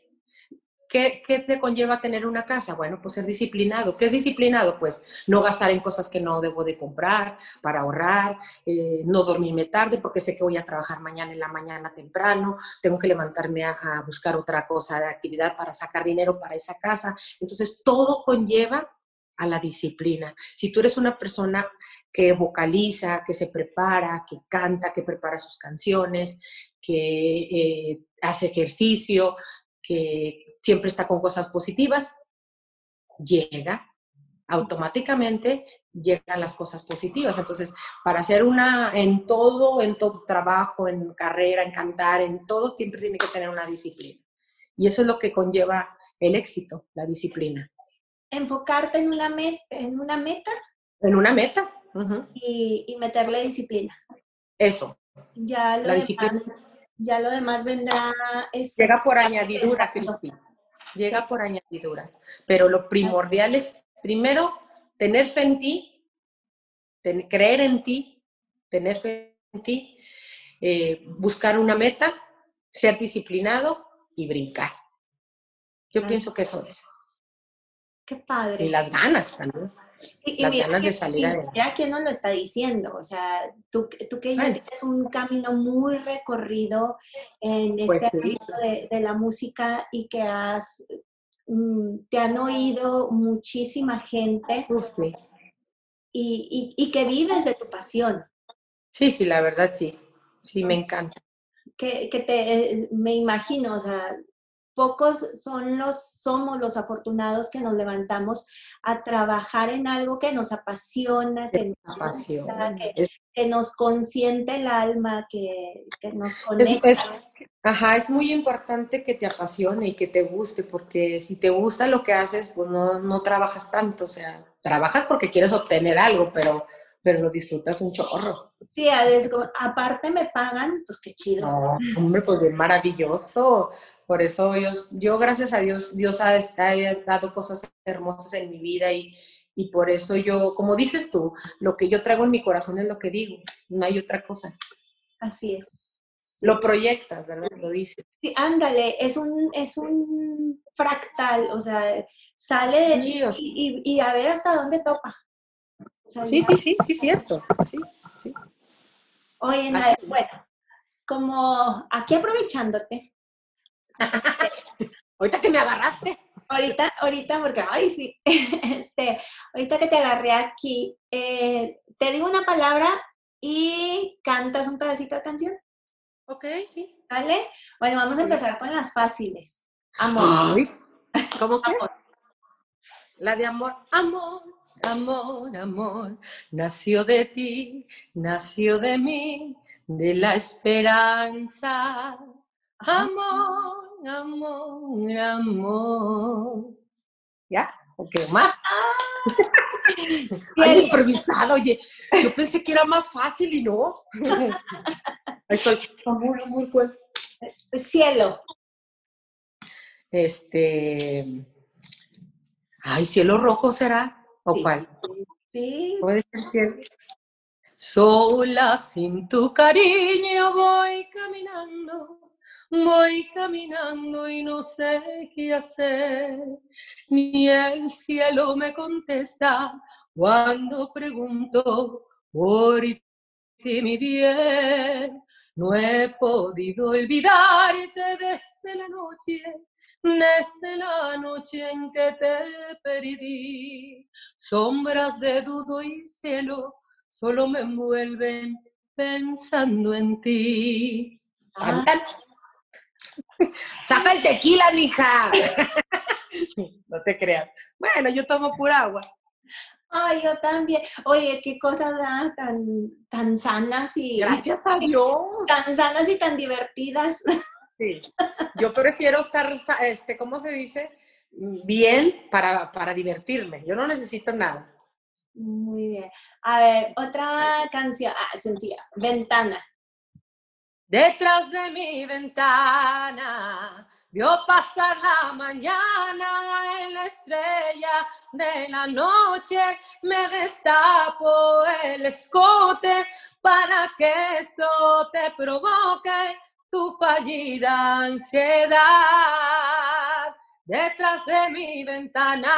¿Qué, te conlleva tener una casa? Bueno, pues ser disciplinado. ¿Qué es disciplinado? Pues no gastar en cosas que no debo de comprar, para ahorrar, eh, no dormirme tarde porque sé que voy a trabajar mañana en la mañana temprano, tengo que levantarme a, buscar otra cosa de actividad para sacar dinero para esa casa. Entonces, todo conlleva a la disciplina. Si tú eres una persona que vocaliza, que se prepara, que canta, que prepara sus canciones, que eh, hace ejercicio, que siempre está con cosas positivas, llega, automáticamente llegan las cosas positivas. Entonces, para hacer una, en todo, en todo trabajo, en carrera, en cantar, en todo, siempre tiene que tener una disciplina. Y eso es lo que conlleva el éxito, la disciplina. ¿Enfocarte en una, en una meta? En una meta, y, meterle disciplina. Eso. Ya lo, la demás, disciplina. ya lo demás vendrá. Este, Llega por añadidura, Cristi. Llega por añadidura. Pero lo primordial es, primero, tener fe en ti, creer en ti, tener fe en ti, eh, buscar una meta, ser disciplinado y brincar. Yo pienso que eso es. Qué padre. Y las ganas también. Y, las ganas de salir adelante. Ya que nos lo está diciendo, o sea, tú, tú que ya tienes un camino muy recorrido en pues este sí. de, la música y que has, mm, te han oído muchísima gente y, y, que vives de tu pasión. Sí, sí, la verdad sí, sí, me encanta. Que, que te, me imagino, o sea, pocos son los, somos los afortunados que nos levantamos a trabajar en algo que nos apasiona, que, nos, apasiona, que, nos consiente el alma, que, nos conecta. ajá, es muy importante que te apasione y que te guste, porque si te gusta lo que haces, pues no, no trabajas tanto, o sea, trabajas porque quieres obtener algo, pero pero lo disfrutas un chorro. Sí, aparte me pagan, pues qué chido. No, hombre, pues bien maravilloso. Por eso yo, yo gracias a Dios, Dios ha, dado cosas hermosas en mi vida y, y por eso yo, como dices tú, lo que yo traigo en mi corazón es lo que digo, no hay otra cosa. Así es. Lo proyectas, ¿verdad? Lo dices. Sí, ándale, es un, es un fractal, o sea, sale de y, y, a ver hasta dónde topa. Sí, sí, sí, sí, cierto. Sí, sí. Oye, bueno, como aquí aprovechándote, ahorita que me agarraste. Ahorita, ahorita, porque, ay, sí, este, ahorita que te agarré aquí, eh, te digo una palabra y cantas un pedacito de canción. Ok, sí. ¿Sale? Bueno, vamos a empezar con las fáciles. Amor. ¿Cómo que? La de amor. Amor, amor, amor. Nació de ti, nació de mí, de la esperanza. Amor, amor, amor. ¿Ya? ¿O qué más? Ay, improvisado, oye. Yo pensé que era más fácil y no. Ahí estoy. Amor, amor, ¿cuál? Cielo. Este. Ay, cielo rojo será. ¿O cuál? Sí. Puede ser. Sola sin tu cariño voy caminando Voy caminando y no sé qué hacer, ni el cielo me contesta cuando pregunto por mi bien. No he podido olvidarte desde la noche, desde la noche en que te perdí. Sombras de dudo y cielo solo me envuelven pensando en ti. Ah. Saca el tequila, mija. no te creas. Bueno, yo tomo pura agua. Ay, yo también. Oye, qué cosas tan, tan sanas y. Gracias a Dios. Tan sanas y tan divertidas. Sí. Yo prefiero estar, este, ¿cómo se dice? Bien para, para divertirme. Yo no necesito nada. Muy bien. A ver, otra canción. Ah, sencilla. Ventana. Detrás de mi ventana vio pasar la mañana en la estrella de la noche. Me destapo el escote para que esto te provoque tu fallida ansiedad. Detrás de mi ventana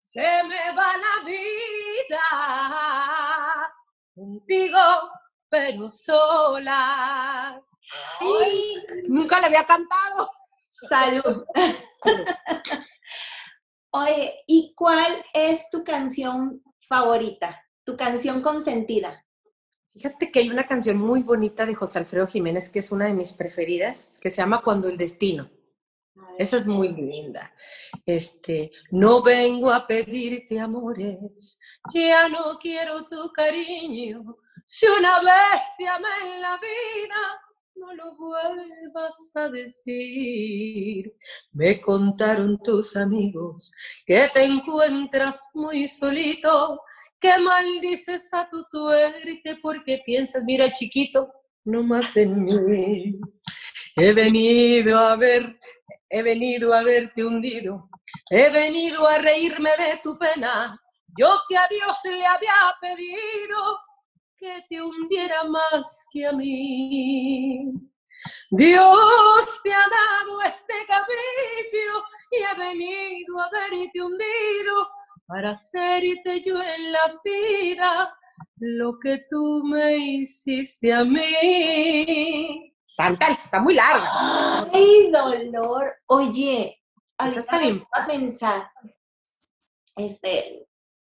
se me va la vida. Contigo pero sola. Nunca le había cantado. Salud. Oye, ¿y cuál es tu canción favorita? Tu canción consentida. Fíjate que hay una canción muy bonita de José Alfredo Jiménez que es una de mis preferidas, que se llama Cuando el destino. Esa es muy linda. Este, no vengo a pedirte amores, ya no quiero tu cariño, si una bestia me en la vida, no lo vuelvas a decir. Me contaron tus amigos que te encuentras muy solito, que maldices a tu suerte porque piensas, mira chiquito, no más en mí. He venido a ver, he venido a verte hundido, he venido a reírme de tu pena. Yo que a Dios le había pedido que te hundiera más que a mí. Dios te ha dado este cabello y he venido a verte hundido para hacerte yo en la vida lo que tú me hiciste a mí. Tanta, está muy larga. ¡Ay, dolor! Oye, ahorita está bien. a pensar, este,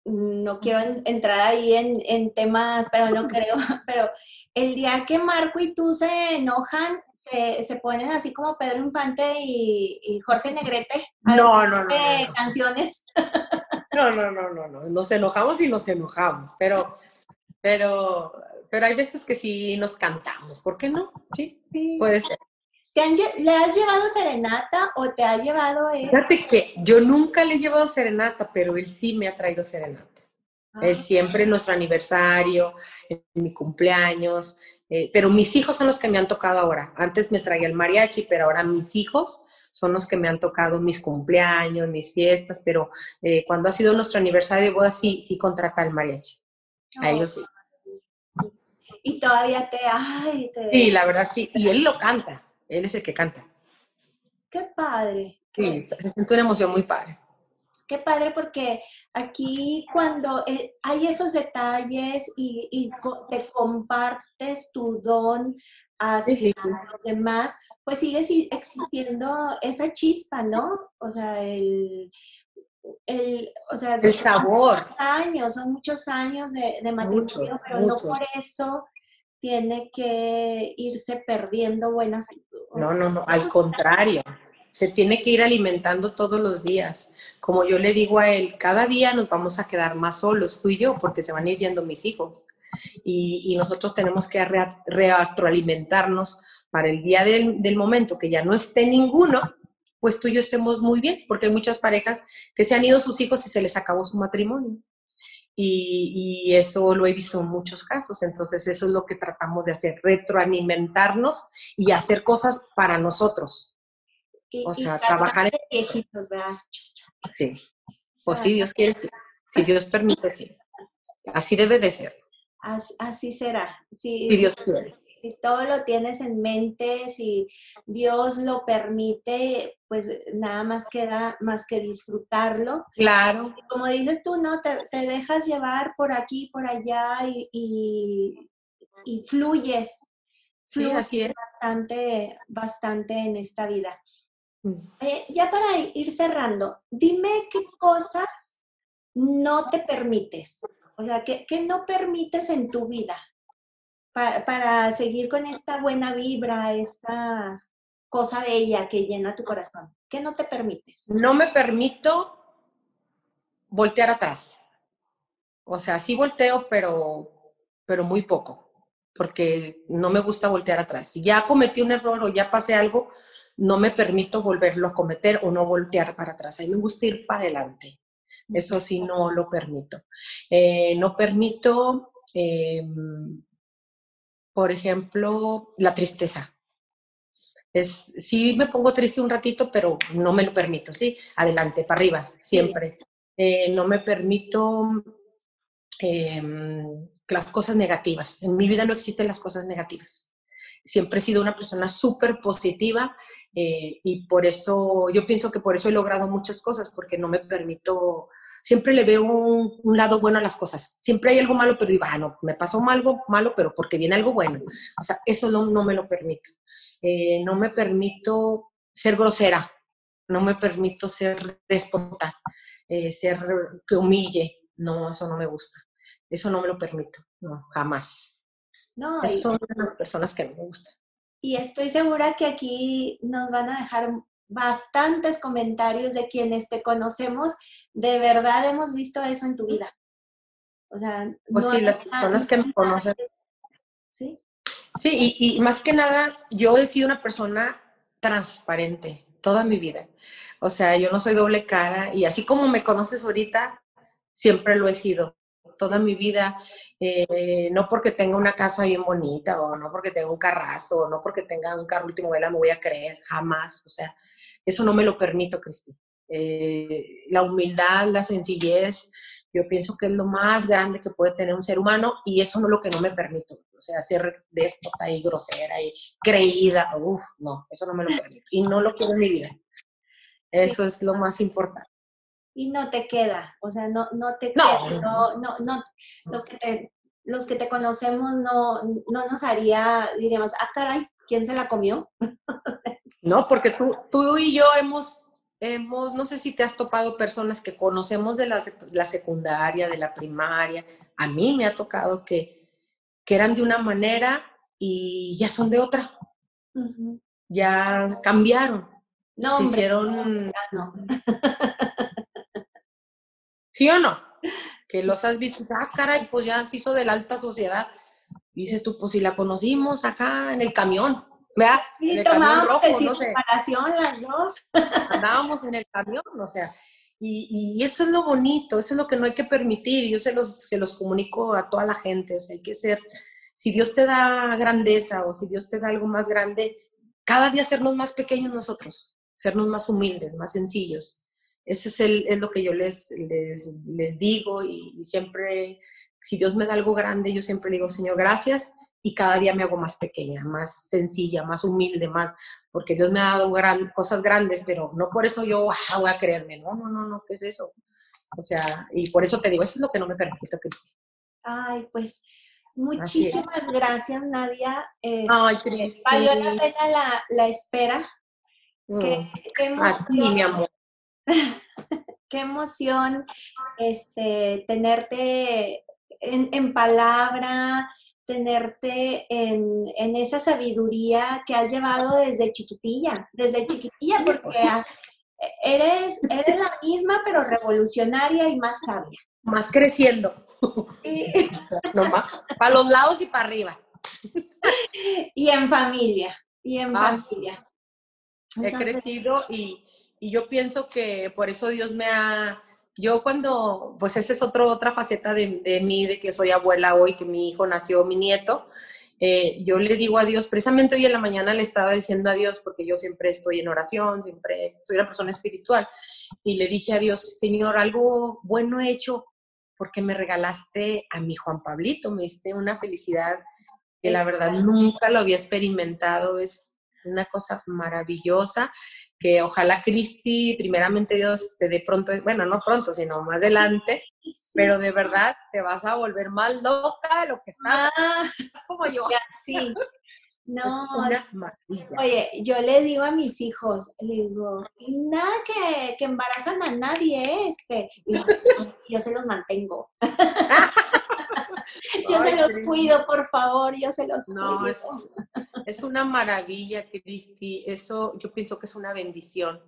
no quiero entrar ahí en, temas, pero no creo, pero el día que Marco y tú se enojan, se, ponen así como Pedro Infante y, Jorge Negrete. no, no, no, Canciones. No, no, no, no, no. Nos enojamos y nos enojamos, pero, pero, pero hay veces que sí nos cantamos. ¿Por qué no? Sí, puede ser. ¿Le has llevado serenata o te ha llevado él? Fíjate que yo nunca le he llevado serenata, pero él sí me ha traído serenata. él ah. siempre en nuestro aniversario, en mi cumpleaños, eh, pero mis hijos son los que me han tocado ahora. Antes me traía el mariachi, pero ahora mis hijos son los que me han tocado mis cumpleaños, mis fiestas, pero eh, cuando ha sido nuestro aniversario de boda sí, sí contrata el mariachi. A ellos sí. Y todavía te, ay, te... Sí, la verdad sí. Y él lo canta. Él es el que canta. Qué padre. Sí, se siente una emoción muy padre. Qué padre porque aquí cuando eh, hay esos detalles y, te compartes tu don hacia los demás, pues sigue existiendo esa chispa, ¿no? O sea, el, el, o sea, el sabor. Años, son muchos años de, de matrimonio, pero no por eso tiene que irse perdiendo buenas. No, no, no, al contrario. Se tiene que ir alimentando todos los días. Como yo le digo a él, cada día nos vamos a quedar más solos, tú y yo, porque se van a ir yendo mis hijos. Y, nosotros tenemos que retroalimentarnos para el día del, del momento que ya no esté ninguno, pues tú y yo estemos muy bien, porque hay muchas parejas que se han ido sus hijos y se les acabó su matrimonio. Y, eso lo he visto en muchos casos. Entonces, eso es lo que tratamos de hacer, retroalimentarnos y hacer cosas para nosotros. o sea, trabajar en... viejitos, ¿verdad? Sí. Pues sí, Dios quiere, sí. Si Dios permite, sí. Así debe de ser. Así, será. si Dios quiere si todo lo tienes en mente, si Dios lo permite, pues nada más queda más que disfrutarlo. Claro. como dices tú, ¿no? Te, dejas llevar por aquí, por allá y, fluyes. Sí, así es. Bastante, bastante en esta vida. Mm. Eh, ya para ir cerrando, dime qué cosas no te permites. O sea, ¿qué, qué no permites en tu vida? Para, seguir con esta buena vibra, esta cosa bella que llena tu corazón? ¿Qué no te permites? No me permito voltear atrás. O sea, sí volteo, pero, pero muy poco, porque no me gusta voltear atrás. Si ya cometí un error o ya pasé algo, no me permito volverlo a cometer o no voltear para atrás. A mí me gusta ir para adelante. Eso sí, no lo permito. Eh, no permito em, por ejemplo, la tristeza. Es, sí me pongo triste un ratito, pero no me lo permito, ¿sí? Adelante, para arriba, siempre. Eh, no me permito em, las cosas negativas. En mi vida no existen las cosas negativas. Siempre he sido una persona súper positiva eh, y por eso, yo pienso que por eso he logrado muchas cosas, porque no me permito siempre le veo un, lado bueno a las cosas. Siempre hay algo malo, pero digo, ah, no, me pasó algo malo, pero porque viene algo bueno. O sea, eso no, no me lo permito. Eh, no me permito ser grosera, no me permito ser déspota, eh, ser que humille. No, eso no me gusta. Eso no me lo permito, no, jamás. No, Esas son las personas que no me gustan. Y estoy segura que aquí nos van a dejar bastantes comentarios de quienes te conocemos, de verdad hemos visto eso en tu vida. O sea, pues sí, las personas que me conocen. Sí. Sí, y, más que nada, yo he sido una persona transparente toda mi vida. O sea, yo no soy doble cara y así como me conoces ahorita, siempre lo he sido. toda mi vida, eh, no porque tenga una casa bien bonita, o no porque tenga un carrazo, o no porque tenga un carro último vela me voy a creer, jamás. O sea, eso no me lo permito, Cristi. Eh, la humildad, la sencillez, yo pienso que es lo más grande que puede tener un ser humano y eso no es lo que no me permito. O sea, ser déspota y grosera y creída, uf, no, eso no me lo permito. Y no lo quiero en mi vida. Eso es lo más importante. Y no te queda, o sea, no, no te queda, no, no, no, los que te, los que te conocemos no, no nos haría, diríamos, ah, caray, ¿quién se la comió? no, porque tú, tú y yo hemos hemos, no sé si te has topado personas que conocemos de la, la, secundaria, de la primaria. A mí me ha tocado que, que eran de una manera y ya son de otra. Ya cambiaron. No, Se hicieron. No. ¿Sí o no? Que los has visto, ah, caray, pues ya se hizo de la alta sociedad. dices tú, pues si la conocimos acá en el camión. ¿Vea? Sí, tomábamos en no las dos. Andábamos en el camión, o sea, y, y, eso es lo bonito, eso es lo que no hay que permitir. Yo se los, se los comunico a toda la gente, o sea, hay que ser, si Dios te da grandeza o si Dios te da algo más grande, cada día sernos más pequeños nosotros, sernos más humildes, más sencillos. Ese es, el, es lo que yo les, les, les digo y, y siempre, si Dios me da algo grande, yo siempre digo, Señor, gracias y cada día me hago más pequeña, más sencilla, más humilde, más, porque Dios me ha dado gran, cosas grandes, pero no por eso yo ah, voy a creerme, no, no, no, no, ¿qué es eso? O sea, y por eso te digo, eso es lo que no me permite, Cristi. Ay, pues muchísimas gracias, Nadia. Eh, Ay, Cristi. Valió la pena la, la espera. Qué, qué emoción. mi amor. qué emoción este, tenerte en, en palabra, tenerte en, en, esa sabiduría que has llevado desde chiquitilla, desde chiquitilla, porque eres, eres la misma, pero revolucionaria y más sabia. Más creciendo. para los lados y para arriba. Y en familia, y en ah, familia. he crecido y, y yo pienso que por eso Dios me ha yo cuando, pues esa es otro, otra faceta de, de, mí, de que soy abuela hoy, que mi hijo nació, mi nieto, eh, yo le digo a Dios, precisamente hoy en la mañana le estaba diciendo a Dios, porque yo siempre estoy en oración, siempre soy una persona espiritual, y le dije a Dios, Señor, algo bueno he hecho porque me regalaste a mi Juan Pablito, me diste una felicidad que la verdad nunca lo había experimentado, es una cosa maravillosa que ojalá Cristi, primeramente Dios, te dé pronto, bueno, no pronto, sino más adelante, pero de verdad te vas a volver más loca de lo que estás, como yo. Sí. No, oye, yo le digo a mis hijos, le digo, nada que, que embarazan a nadie, este, yo se los mantengo. yo se los cuido, por favor, yo se los no, cuido. Es, una maravilla, Cristi. Eso yo pienso que es una bendición.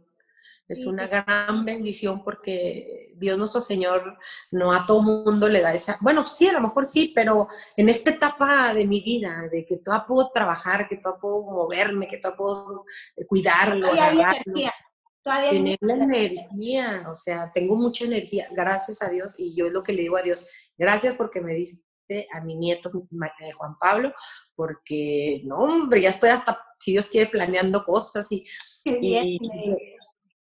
Es una gran bendición porque Dios nuestro Señor no a todo mundo le da esa, bueno, sí, a lo mejor sí, pero en esta etapa de mi vida, de que todavía puedo trabajar, que todavía puedo moverme, que todavía puedo cuidarlo, Todavía tener la energía, o sea, tengo mucha energía, gracias a Dios, y yo es lo que le digo a Dios, gracias porque me diste a mi nieto Juan Pablo, porque, no, hombre, ya estoy hasta, si Dios quiere, planeando cosas y,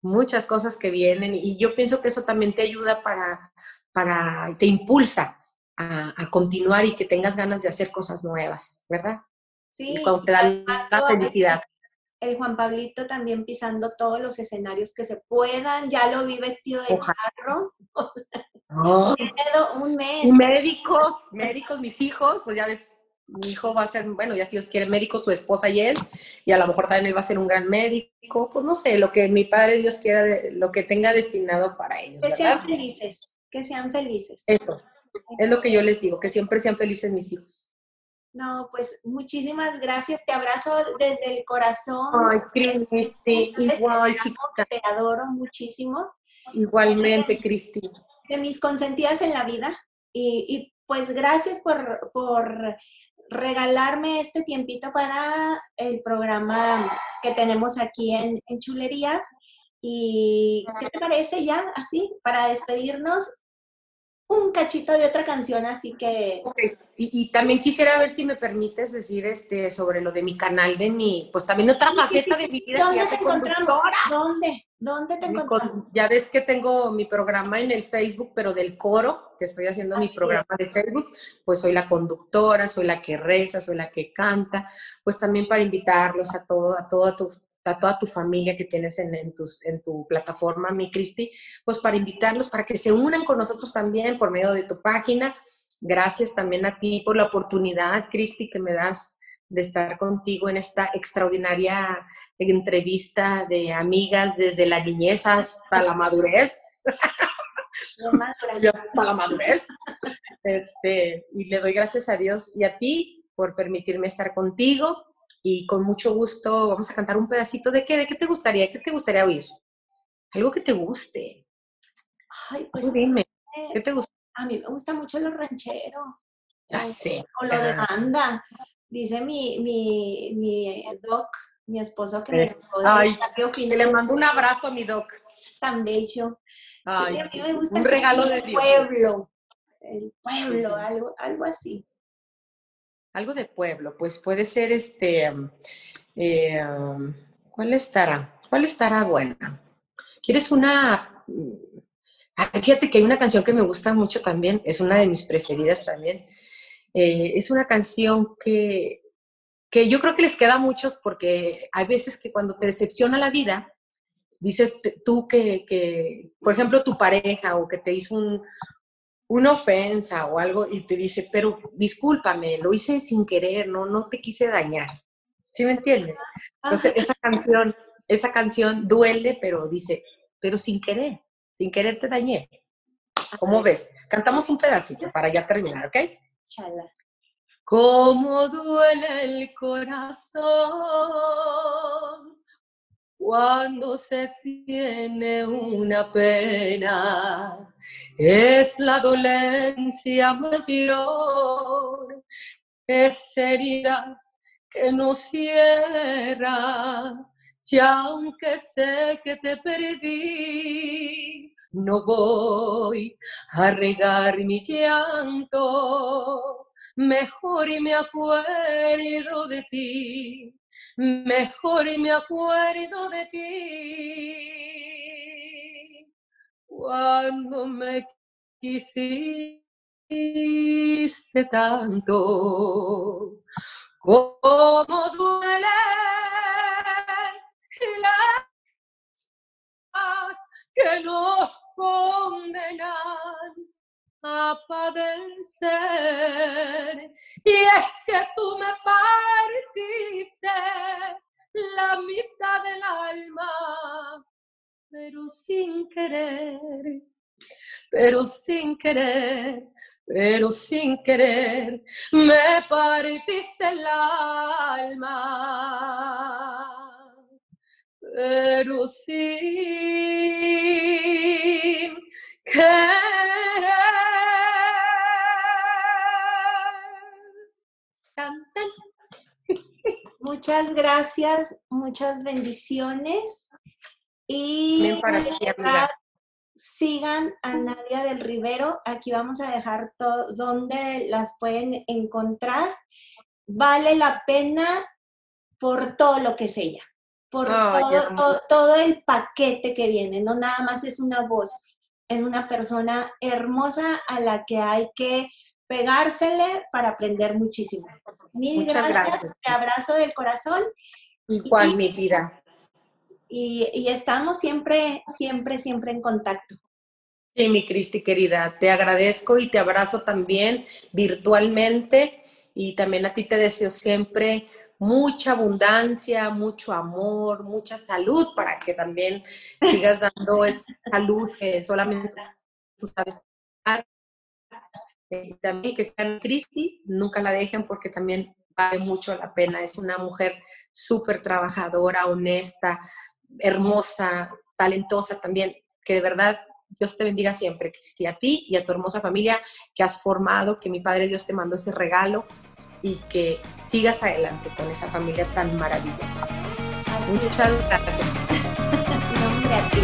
muchas cosas que vienen. Y yo pienso que eso también te ayuda para, para te impulsa a, continuar y que tengas ganas de hacer cosas nuevas, ¿verdad? Sí. cuando te dan la felicidad el Juan Pablito también pisando todos los escenarios que se puedan, ya lo vi vestido de charro. un mes. Médicos, médicos, mis hijos, pues ya ves, mi hijo va a ser, bueno, ya si Dios quiere médico, su esposa y él, y a lo mejor también él va a ser un gran médico, pues no sé, lo que mi padre Dios quiera, lo que tenga destinado para ellos. Que sean felices, que sean felices. Eso, es lo que yo les digo, que siempre sean felices mis hijos. No, pues muchísimas gracias, te abrazo desde el corazón. Ay, Cristi, igual, chica. Te adoro muchísimo. Igualmente, Cristi de mis consentidas en la vida y, pues gracias por, por, regalarme este tiempito para el programa que tenemos aquí en, en Chulerías. ¿Y qué te parece ya así para despedirnos? Un cachito de otra canción, así que... Y, también quisiera ver si me permites decir este sobre lo de mi canal, de mi, pues también otra faceta de mi vida. ¿Dónde te encontramos? ¿Dónde? ¿Dónde te encontramos? Ya ves que tengo mi programa en el Facebook, pero del coro, que estoy haciendo mi programa de Facebook, pues soy la conductora, soy la que reza, soy la que canta, pues también para invitarlos a todo, a toda tu a toda tu familia que tienes en, en, en tu plataforma, mi Cristi, pues para invitarlos, para que se unan con nosotros también por medio de tu página. Gracias también a ti por la oportunidad, Cristi, que me das de estar contigo en esta extraordinaria entrevista de amigas desde la niñez hasta la madurez. hasta la madurez. Este, y le doy gracias a Dios y a ti por permitirme estar contigo y con mucho gusto vamos a cantar un pedacito de qué, de qué te gustaría, qué te gustaría oír. Algo que te guste. Ay, pues dime, ¿qué te gusta? A mí me gusta mucho los rancheros. Ya sé. O lo de banda. Dice mi, mi, mi doc, mi esposo que me Ay, que le mando un abrazo a mi doc. Tan bello. Ay, sí, me gusta un regalo de Dios. pueblo. El pueblo, algo, algo así algo de pueblo, pues puede ser este, eh, ¿cuál estará? ¿Cuál estará buena? ¿Quieres una? Fíjate que hay una canción que me gusta mucho también, es una de mis preferidas también. Eh, es una canción que, que yo creo que les queda a muchos porque hay veces que cuando te decepciona la vida, dices tú que, que, por ejemplo, tu pareja o que te hizo un, una ofensa o algo y te dice, pero discúlpame, lo hice sin querer, no, no te quise dañar. ¿Sí me entiendes? Entonces, esa canción, esa canción duele, pero dice, pero sin querer, sin querer te dañé. ¿Cómo ves? Cantamos un pedacito para ya terminar, ¿ok? Chala. Cómo duele el corazón cuando se tiene una pena es la dolencia mayor, es herida que no cierra, y aunque sé que te perdí, no voy a regar mi llanto, mejor y me acuerdo de ti, mejor y me acuerdo de ti cuando me quisiste tanto, como duele las que nos condenan a padecer. Y es que tú me partiste la mitad del alma pero sin querer, pero sin querer, pero sin querer, me partiste el alma, pero sin querer. Muchas gracias, muchas bendiciones. Y sigan a Nadia del Rivero. Aquí vamos a dejar todo donde las pueden encontrar. Vale la pena por todo lo que es ella, por todo, todo, el paquete que viene. No nada más es una voz, es una persona hermosa a la que hay que pegársele para aprender muchísimo. Mil gracias. Te abrazo del corazón. Igual, mi vida y, estamos siempre, siempre, siempre en contacto. Sí, mi Cristi querida, te agradezco y te abrazo también virtualmente y también a ti te deseo siempre mucha abundancia, mucho amor, mucha salud para que también sigas dando esa luz que solamente tú sabes. Y también que sean Cristi, nunca la dejen porque también vale mucho la pena. Es una mujer súper trabajadora, honesta, hermosa, talentosa también, que de verdad Dios te bendiga siempre, Cristi, a ti y a tu hermosa familia que has formado, que mi Padre Dios te mandó ese regalo y que sigas adelante con esa familia tan maravillosa. Muchas gracias. Nombre a ti.